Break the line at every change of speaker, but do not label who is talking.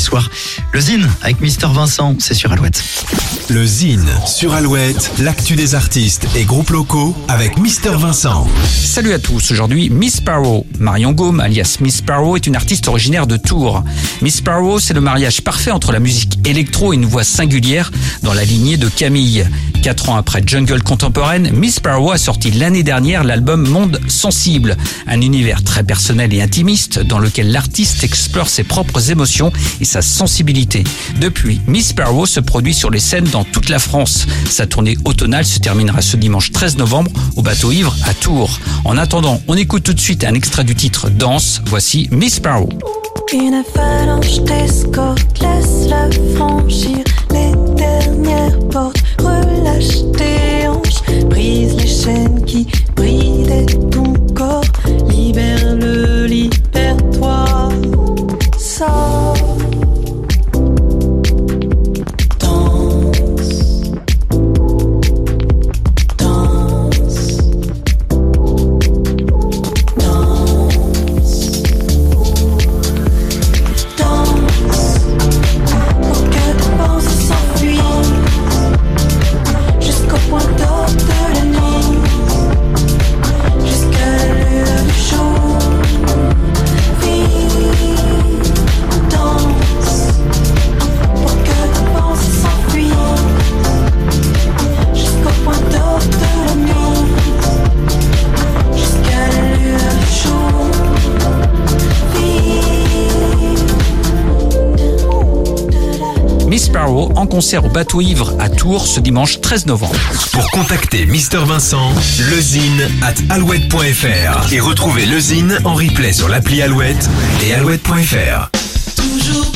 soir. Le Zine avec Mister Vincent, c'est sur Alouette.
Le Zine sur Alouette, l'actu des artistes et groupes locaux avec Mister Vincent.
Salut à tous, aujourd'hui Miss Sparrow. Marion Gaume, alias Miss Sparrow, est une artiste originaire de Tours. Miss Sparrow, c'est le mariage parfait entre la musique électro et une voix singulière dans la lignée de Camille. Quatre ans après Jungle contemporaine, Miss Sparrow a sorti l'année dernière l'album Monde Sensible, un univers très personnel et intimiste dans lequel l'artiste explore ses propres émotions et sa sensibilité. Depuis, Miss Sparrow se produit sur les scènes dans toute la France. Sa tournée automnale se terminera ce dimanche 13 novembre au bateau ivre à Tours. En attendant, on écoute tout de suite un extrait du titre Danse. Voici Miss Sparrow.
Une
Miss Sparrow en concert au bateau ivre à Tours ce dimanche 13 novembre.
Pour contacter Mister Vincent, lezine at alouette.fr et retrouver Lezine en replay sur l'appli Alouette et alouette.fr.
Toujours